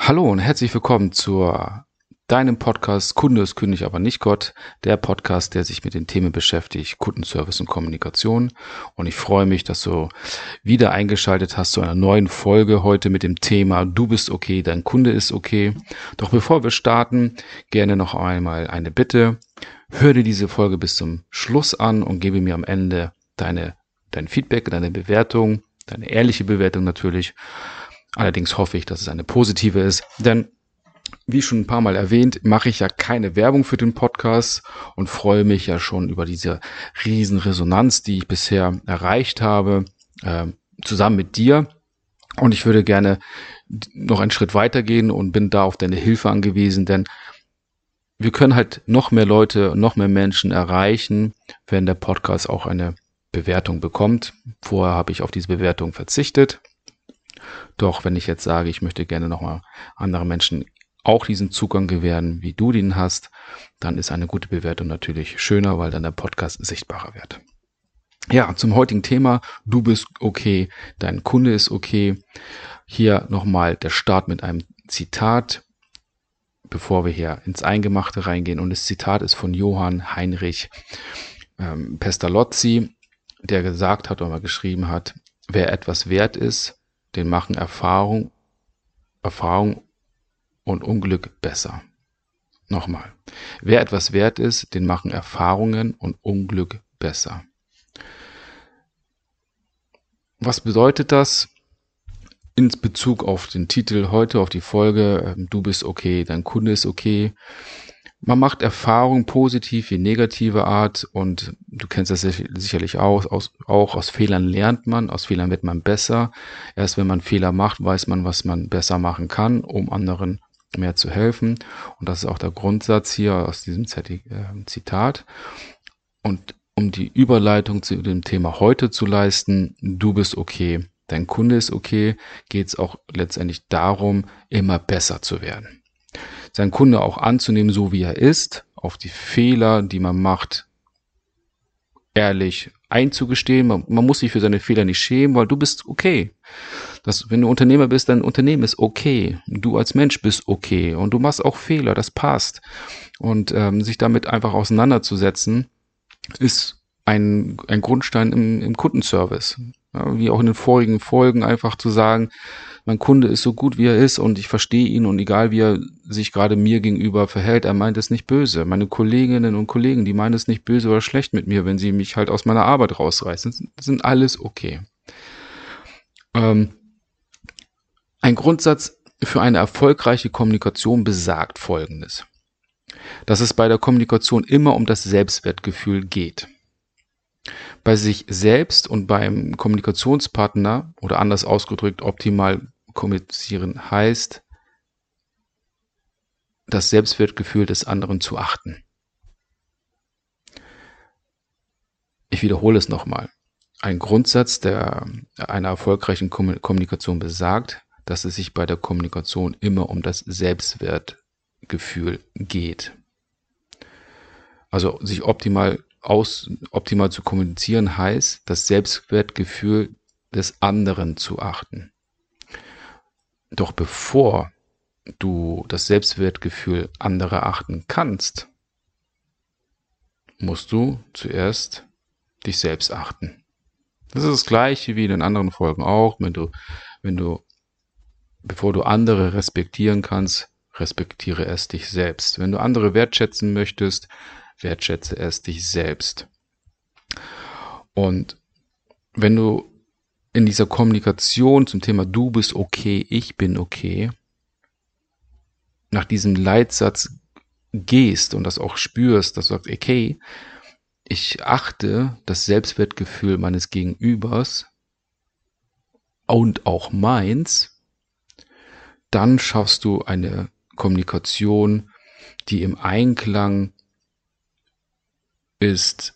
Hallo und herzlich willkommen zu deinem Podcast Kunde ist König, aber nicht Gott. Der Podcast, der sich mit den Themen beschäftigt, Kundenservice und Kommunikation. Und ich freue mich, dass du wieder eingeschaltet hast zu einer neuen Folge heute mit dem Thema Du bist okay, dein Kunde ist okay. Doch bevor wir starten, gerne noch einmal eine Bitte. Hör dir diese Folge bis zum Schluss an und gebe mir am Ende deine, dein Feedback, deine Bewertung, deine ehrliche Bewertung natürlich. Allerdings hoffe ich, dass es eine positive ist, denn wie schon ein paar Mal erwähnt, mache ich ja keine Werbung für den Podcast und freue mich ja schon über diese riesen Resonanz, die ich bisher erreicht habe, äh, zusammen mit dir. Und ich würde gerne noch einen Schritt weitergehen und bin da auf deine Hilfe angewiesen, denn wir können halt noch mehr Leute, noch mehr Menschen erreichen, wenn der Podcast auch eine Bewertung bekommt. Vorher habe ich auf diese Bewertung verzichtet. Doch wenn ich jetzt sage, ich möchte gerne nochmal andere Menschen auch diesen Zugang gewähren, wie du den hast, dann ist eine gute Bewertung natürlich schöner, weil dann der Podcast sichtbarer wird. Ja, zum heutigen Thema. Du bist okay, dein Kunde ist okay. Hier nochmal der Start mit einem Zitat, bevor wir hier ins Eingemachte reingehen. Und das Zitat ist von Johann Heinrich ähm, Pestalozzi, der gesagt hat oder geschrieben hat, wer etwas wert ist, den machen Erfahrung, Erfahrung und Unglück besser. Nochmal. Wer etwas wert ist, den machen Erfahrungen und Unglück besser. Was bedeutet das? In Bezug auf den Titel heute, auf die Folge, ähm, du bist okay, dein Kunde ist okay. Man macht Erfahrungen positiv wie negative Art und du kennst das sicherlich auch, aus, auch aus Fehlern lernt man, aus Fehlern wird man besser. Erst wenn man Fehler macht, weiß man, was man besser machen kann, um anderen mehr zu helfen. Und das ist auch der Grundsatz hier aus diesem äh, Zitat. Und um die Überleitung zu dem Thema heute zu leisten, du bist okay, dein Kunde ist okay, geht es auch letztendlich darum, immer besser zu werden. Sein Kunde auch anzunehmen, so wie er ist, auf die Fehler, die man macht, ehrlich einzugestehen. Man, man, muss sich für seine Fehler nicht schämen, weil du bist okay. Das, wenn du Unternehmer bist, dein Unternehmen ist okay. Du als Mensch bist okay und du machst auch Fehler, das passt. Und ähm, sich damit einfach auseinanderzusetzen, ist ein, ein Grundstein im, im Kundenservice. Ja, wie auch in den vorigen Folgen einfach zu sagen, mein Kunde ist so gut, wie er ist und ich verstehe ihn und egal wie er sich gerade mir gegenüber verhält, er meint es nicht böse. Meine Kolleginnen und Kollegen, die meinen es nicht böse oder schlecht mit mir, wenn sie mich halt aus meiner Arbeit rausreißen, sind, sind alles okay. Ähm, ein Grundsatz für eine erfolgreiche Kommunikation besagt Folgendes. Dass es bei der Kommunikation immer um das Selbstwertgefühl geht bei sich selbst und beim Kommunikationspartner oder anders ausgedrückt optimal kommunizieren heißt, das Selbstwertgefühl des anderen zu achten. Ich wiederhole es nochmal. Ein Grundsatz der einer erfolgreichen Kommunikation besagt, dass es sich bei der Kommunikation immer um das Selbstwertgefühl geht. Also sich optimal aus, optimal zu kommunizieren heißt, das Selbstwertgefühl des anderen zu achten. Doch bevor du das Selbstwertgefühl anderer achten kannst, musst du zuerst dich selbst achten. Das ist das gleiche wie in den anderen Folgen auch, wenn du, wenn du, bevor du andere respektieren kannst, respektiere es dich selbst. Wenn du andere wertschätzen möchtest, wertschätze es dich selbst. Und wenn du in dieser Kommunikation zum Thema du bist okay, ich bin okay, nach diesem Leitsatz gehst und das auch spürst, dass du sagst, okay, ich achte das Selbstwertgefühl meines Gegenübers und auch meins, dann schaffst du eine Kommunikation, die im Einklang ist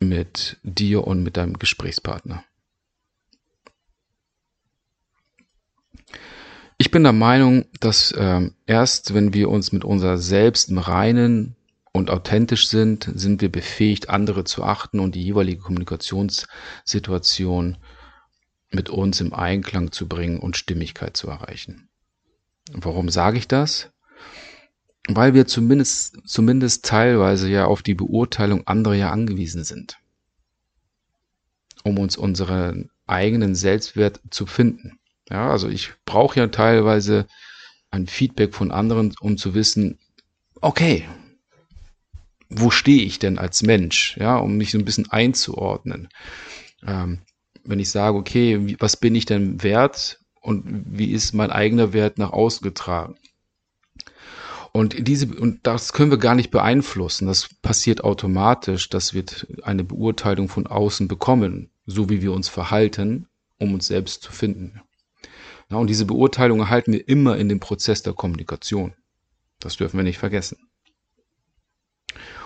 mit dir und mit deinem Gesprächspartner. Ich bin der Meinung, dass ähm, erst wenn wir uns mit unser Selbst im Reinen und authentisch sind, sind wir befähigt, andere zu achten und die jeweilige Kommunikationssituation mit uns im Einklang zu bringen und Stimmigkeit zu erreichen. Warum sage ich das? Weil wir zumindest, zumindest teilweise ja auf die Beurteilung anderer ja angewiesen sind, um uns unseren eigenen Selbstwert zu finden. Ja, also ich brauche ja teilweise ein Feedback von anderen, um zu wissen, okay, wo stehe ich denn als Mensch? Ja, um mich so ein bisschen einzuordnen. Ähm, wenn ich sage, okay, was bin ich denn wert und wie ist mein eigener Wert nach außen getragen? Und diese, und das können wir gar nicht beeinflussen. Das passiert automatisch, dass wir eine Beurteilung von außen bekommen, so wie wir uns verhalten, um uns selbst zu finden. Ja, und diese Beurteilung erhalten wir immer in dem Prozess der Kommunikation. Das dürfen wir nicht vergessen.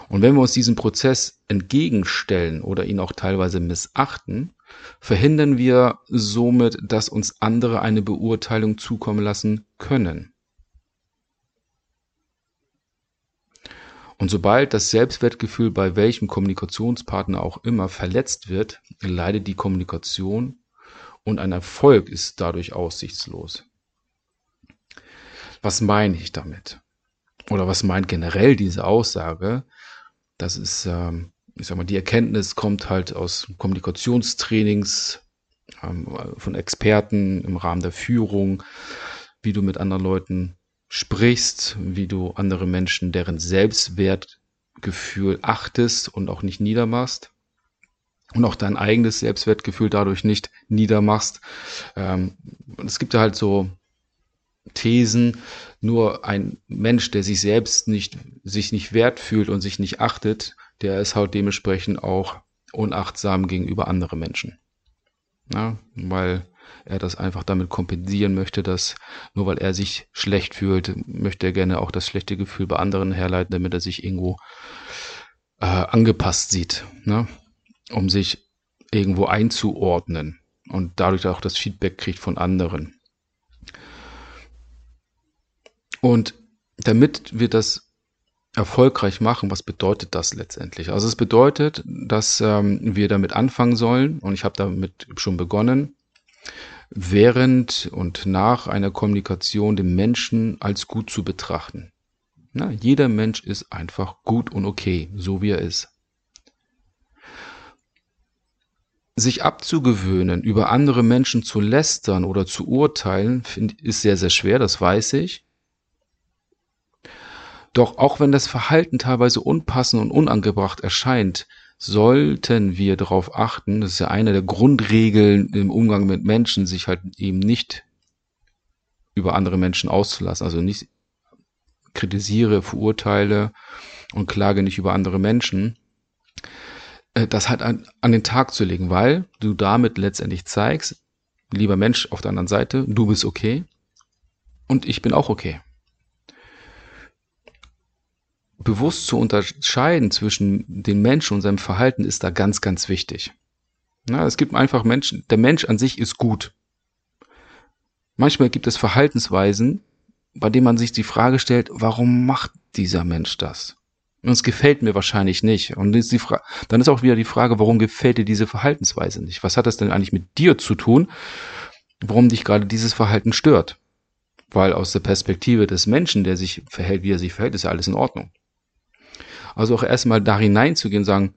Und wenn wir uns diesem Prozess entgegenstellen oder ihn auch teilweise missachten, verhindern wir somit, dass uns andere eine Beurteilung zukommen lassen können. Und sobald das Selbstwertgefühl bei welchem Kommunikationspartner auch immer verletzt wird, leidet die Kommunikation und ein Erfolg ist dadurch aussichtslos. Was meine ich damit? Oder was meint generell diese Aussage? Das ist, ähm, ich sag mal, die Erkenntnis kommt halt aus Kommunikationstrainings ähm, von Experten im Rahmen der Führung, wie du mit anderen Leuten sprichst, wie du andere Menschen, deren Selbstwertgefühl achtest und auch nicht niedermachst und auch dein eigenes Selbstwertgefühl dadurch nicht niedermachst. Ähm, es gibt ja halt so Thesen, nur ein Mensch, der sich selbst nicht, sich nicht wert fühlt und sich nicht achtet, der ist halt dementsprechend auch unachtsam gegenüber anderen Menschen. Ja, weil er das einfach damit kompensieren möchte, dass nur weil er sich schlecht fühlt, möchte er gerne auch das schlechte Gefühl bei anderen herleiten, damit er sich irgendwo äh, angepasst sieht. Ne? Um sich irgendwo einzuordnen und dadurch auch das Feedback kriegt von anderen. Und damit wir das erfolgreich machen, was bedeutet das letztendlich? Also es bedeutet, dass ähm, wir damit anfangen sollen, und ich habe damit schon begonnen, während und nach einer Kommunikation den Menschen als gut zu betrachten. Na, jeder Mensch ist einfach gut und okay, so wie er ist. Sich abzugewöhnen, über andere Menschen zu lästern oder zu urteilen, find, ist sehr, sehr schwer, das weiß ich. Doch auch wenn das Verhalten teilweise unpassend und unangebracht erscheint, sollten wir darauf achten, das ist ja eine der Grundregeln im Umgang mit Menschen, sich halt eben nicht über andere Menschen auszulassen, also nicht kritisiere, verurteile und klage nicht über andere Menschen, das halt an, an den Tag zu legen, weil du damit letztendlich zeigst, lieber Mensch auf der anderen Seite, du bist okay und ich bin auch okay. Bewusst zu unterscheiden zwischen den Menschen und seinem Verhalten ist da ganz, ganz wichtig. Na, es gibt einfach Menschen, der Mensch an sich ist gut. Manchmal gibt es Verhaltensweisen, bei denen man sich die Frage stellt, warum macht dieser Mensch das? Und es gefällt mir wahrscheinlich nicht. Und ist die Fra dann ist auch wieder die Frage, warum gefällt dir diese Verhaltensweise nicht? Was hat das denn eigentlich mit dir zu tun? Warum dich gerade dieses Verhalten stört? Weil aus der Perspektive des Menschen, der sich verhält, wie er sich verhält, ist ja alles in Ordnung. Also auch erstmal da hineinzugehen sagen,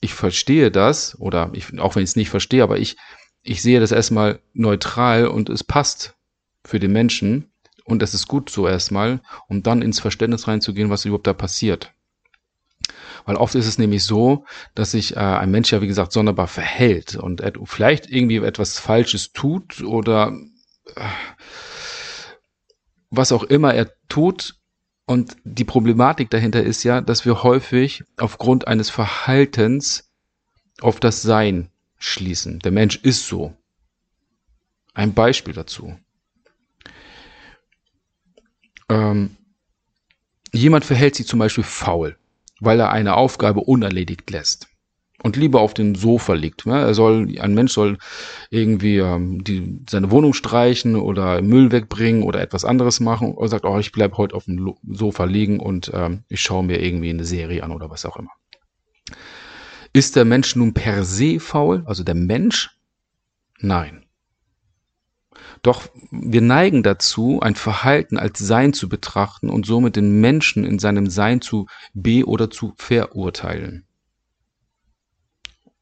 ich verstehe das, oder ich, auch wenn ich es nicht verstehe, aber ich, ich sehe das erstmal neutral und es passt für den Menschen und das ist gut so erstmal, um dann ins Verständnis reinzugehen, was überhaupt da passiert. Weil oft ist es nämlich so, dass sich äh, ein Mensch ja, wie gesagt, sonderbar verhält und vielleicht irgendwie etwas Falsches tut oder äh, was auch immer er tut. Und die Problematik dahinter ist ja, dass wir häufig aufgrund eines Verhaltens auf das Sein schließen. Der Mensch ist so. Ein Beispiel dazu. Ähm, jemand verhält sich zum Beispiel faul weil er eine Aufgabe unerledigt lässt und lieber auf dem Sofa liegt. Ne? Er soll, ein Mensch soll irgendwie ähm, die, seine Wohnung streichen oder Müll wegbringen oder etwas anderes machen und sagt, oh, ich bleib heute auf dem Sofa liegen und ähm, ich schaue mir irgendwie eine Serie an oder was auch immer. Ist der Mensch nun per se faul, also der Mensch? Nein. Doch wir neigen dazu, ein Verhalten als Sein zu betrachten und somit den Menschen in seinem Sein zu be- oder zu verurteilen.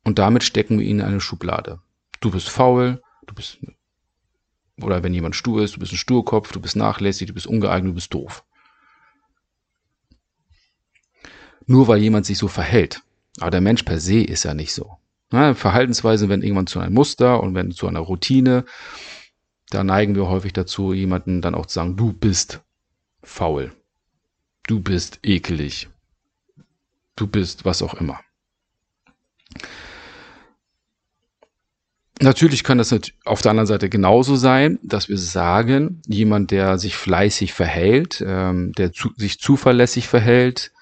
Und damit stecken wir ihn in eine Schublade. Du bist faul, du bist, oder wenn jemand stur ist, du bist ein Sturkopf, du bist nachlässig, du bist ungeeignet, du bist doof. Nur weil jemand sich so verhält. Aber der Mensch per se ist ja nicht so. Ja, Verhaltensweisen werden irgendwann zu einem Muster und werden zu einer Routine. Da neigen wir häufig dazu, jemanden dann auch zu sagen, du bist faul. Du bist ekelig. Du bist was auch immer. Natürlich kann das auf der anderen Seite genauso sein, dass wir sagen, jemand, der sich fleißig verhält, ähm, der zu, sich zuverlässig verhält,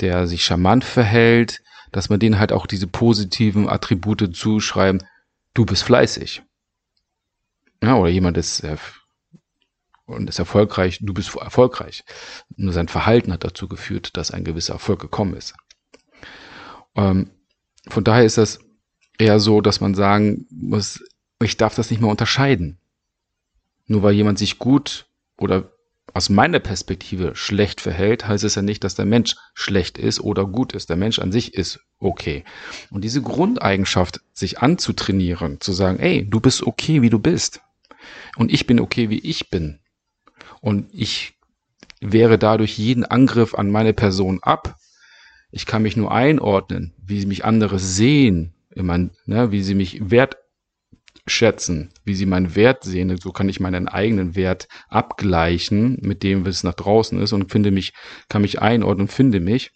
der sich charmant verhält, dass man denen halt auch diese positiven Attribute zuschreiben, du bist fleißig. Ja, oder jemand ist äh, und ist erfolgreich, du bist erfolgreich. Nur sein Verhalten hat dazu geführt, dass ein gewisser Erfolg gekommen ist. Ähm, von daher ist das eher so, dass man sagen muss, ich darf das nicht mehr unterscheiden. Nur weil jemand sich gut oder aus meiner Perspektive schlecht verhält, heißt es ja nicht, dass der Mensch schlecht ist oder gut ist. Der Mensch an sich ist okay. Und diese Grundeigenschaft, sich anzutrainieren, zu sagen, ey, du bist okay, wie du bist. Und ich bin okay, wie ich bin. Und ich wehre dadurch jeden Angriff an meine Person ab. Ich kann mich nur einordnen, wie mich andere sehen, mein, ne, wie sie mich wertschätzen, wie sie meinen Wert sehen. So kann ich meinen eigenen Wert abgleichen mit dem, was nach draußen ist und finde mich, kann mich einordnen, finde mich.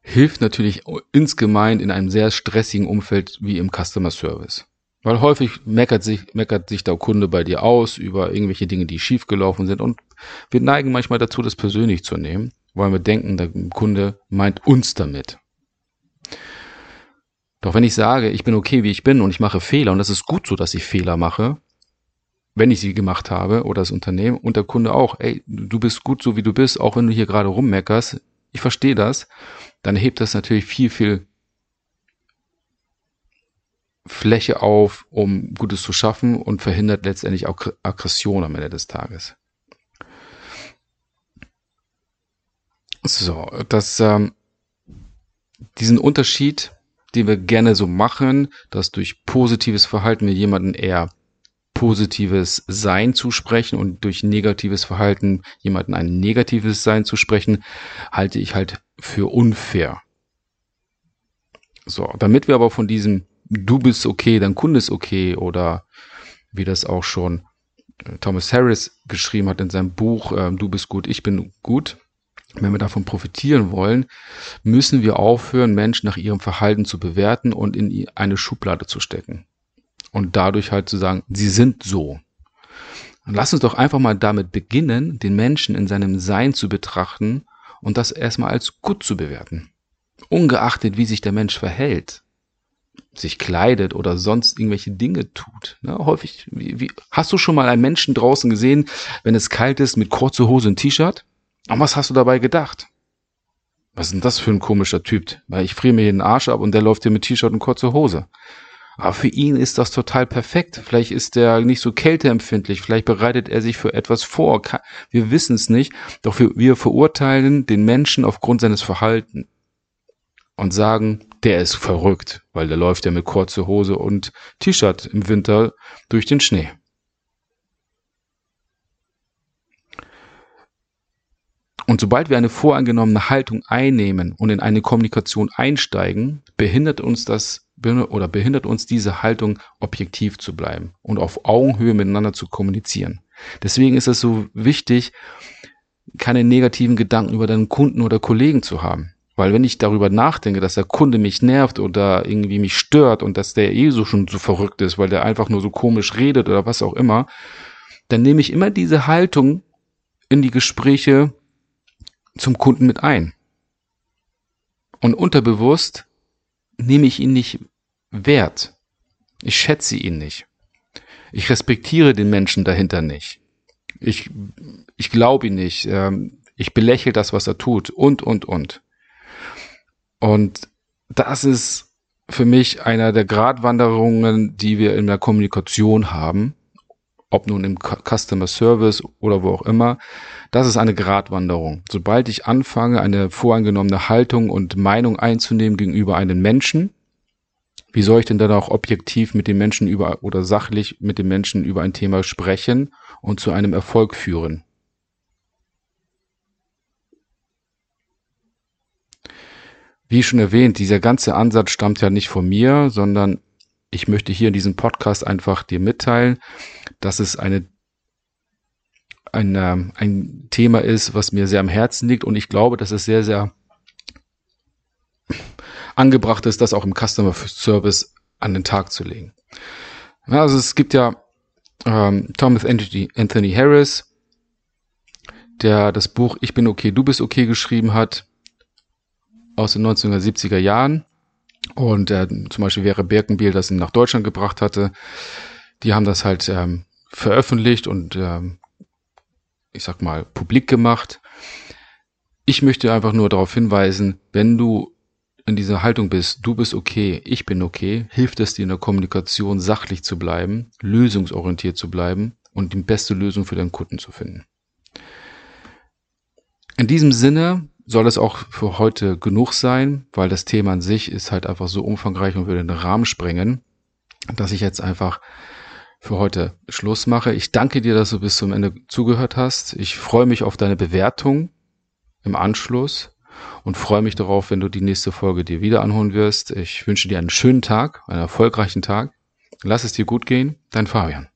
Hilft natürlich insgemein in einem sehr stressigen Umfeld wie im Customer Service. Weil häufig meckert sich, meckert sich der Kunde bei dir aus über irgendwelche Dinge, die schiefgelaufen sind. Und wir neigen manchmal dazu, das persönlich zu nehmen, weil wir denken, der Kunde meint uns damit. Doch wenn ich sage, ich bin okay, wie ich bin und ich mache Fehler und das ist gut so, dass ich Fehler mache, wenn ich sie gemacht habe oder das Unternehmen und der Kunde auch, ey, du bist gut so, wie du bist, auch wenn du hier gerade rummeckerst, ich verstehe das, dann hebt das natürlich viel, viel Fläche auf, um Gutes zu schaffen und verhindert letztendlich auch Aggression am Ende des Tages. So, das, ähm, diesen Unterschied die wir gerne so machen, dass durch positives Verhalten wir jemanden eher positives Sein zusprechen und durch negatives Verhalten jemanden ein negatives Sein zu sprechen, halte ich halt für unfair. So, damit wir aber von diesem du bist okay, dein Kunde ist okay oder wie das auch schon äh, Thomas Harris geschrieben hat in seinem Buch äh, Du bist gut, ich bin gut, wenn wir davon profitieren wollen, müssen wir aufhören, Menschen nach ihrem Verhalten zu bewerten und in eine Schublade zu stecken. Und dadurch halt zu sagen, sie sind so. lass uns doch einfach mal damit beginnen, den Menschen in seinem Sein zu betrachten und das erstmal als gut zu bewerten. Ungeachtet, wie sich der Mensch verhält, sich kleidet oder sonst irgendwelche Dinge tut. Ne, häufig, wie, wie, hast du schon mal einen Menschen draußen gesehen, wenn es kalt ist, mit kurzer Hose und T-Shirt? Und was hast du dabei gedacht? Was ist denn das für ein komischer Typ? Weil ich friere mir den Arsch ab und der läuft hier mit T-Shirt und kurzer Hose. Aber für ihn ist das total perfekt. Vielleicht ist er nicht so kälteempfindlich. Vielleicht bereitet er sich für etwas vor. Wir wissen es nicht. Doch wir verurteilen den Menschen aufgrund seines Verhaltens und sagen, der ist verrückt, weil der läuft ja mit kurzer Hose und T-Shirt im Winter durch den Schnee. Und sobald wir eine voreingenommene Haltung einnehmen und in eine Kommunikation einsteigen, behindert uns das oder behindert uns diese Haltung objektiv zu bleiben und auf Augenhöhe miteinander zu kommunizieren. Deswegen ist es so wichtig, keine negativen Gedanken über deinen Kunden oder Kollegen zu haben. Weil wenn ich darüber nachdenke, dass der Kunde mich nervt oder irgendwie mich stört und dass der eh so schon so verrückt ist, weil der einfach nur so komisch redet oder was auch immer, dann nehme ich immer diese Haltung in die Gespräche zum Kunden mit ein. Und unterbewusst nehme ich ihn nicht wert. Ich schätze ihn nicht. Ich respektiere den Menschen dahinter nicht. Ich, ich glaube ihn nicht. Ähm, ich belächle das, was er tut und, und, und. Und das ist für mich einer der Gratwanderungen, die wir in der Kommunikation haben, ob nun im Customer Service oder wo auch immer, das ist eine Gratwanderung. Sobald ich anfange, eine voreingenommene Haltung und Meinung einzunehmen gegenüber einem Menschen, wie soll ich denn dann auch objektiv mit den Menschen über oder sachlich mit den Menschen über ein Thema sprechen und zu einem Erfolg führen? Wie schon erwähnt, dieser ganze Ansatz stammt ja nicht von mir, sondern ich möchte hier in diesem Podcast einfach dir mitteilen, dass es eine, ein, ähm, ein Thema ist, was mir sehr am Herzen liegt und ich glaube, dass es sehr, sehr angebracht ist, das auch im Customer Service an den Tag zu legen. Also es gibt ja ähm, Thomas Anthony Harris, der das Buch Ich bin okay, du bist okay geschrieben hat aus den 1970er Jahren und äh, zum Beispiel wäre Birkenbiel das nach Deutschland gebracht hatte, die haben das halt ähm, veröffentlicht und ähm, ich sag mal publik gemacht. Ich möchte einfach nur darauf hinweisen, wenn du in dieser Haltung bist, du bist okay, ich bin okay, hilft es dir in der Kommunikation sachlich zu bleiben, lösungsorientiert zu bleiben und die beste Lösung für deinen Kunden zu finden. In diesem Sinne soll es auch für heute genug sein, weil das Thema an sich ist halt einfach so umfangreich und würde den Rahmen sprengen, dass ich jetzt einfach für heute Schluss mache. Ich danke dir, dass du bis zum Ende zugehört hast. Ich freue mich auf deine Bewertung im Anschluss und freue mich darauf, wenn du die nächste Folge dir wieder anholen wirst. Ich wünsche dir einen schönen Tag, einen erfolgreichen Tag. Lass es dir gut gehen. Dein Fabian.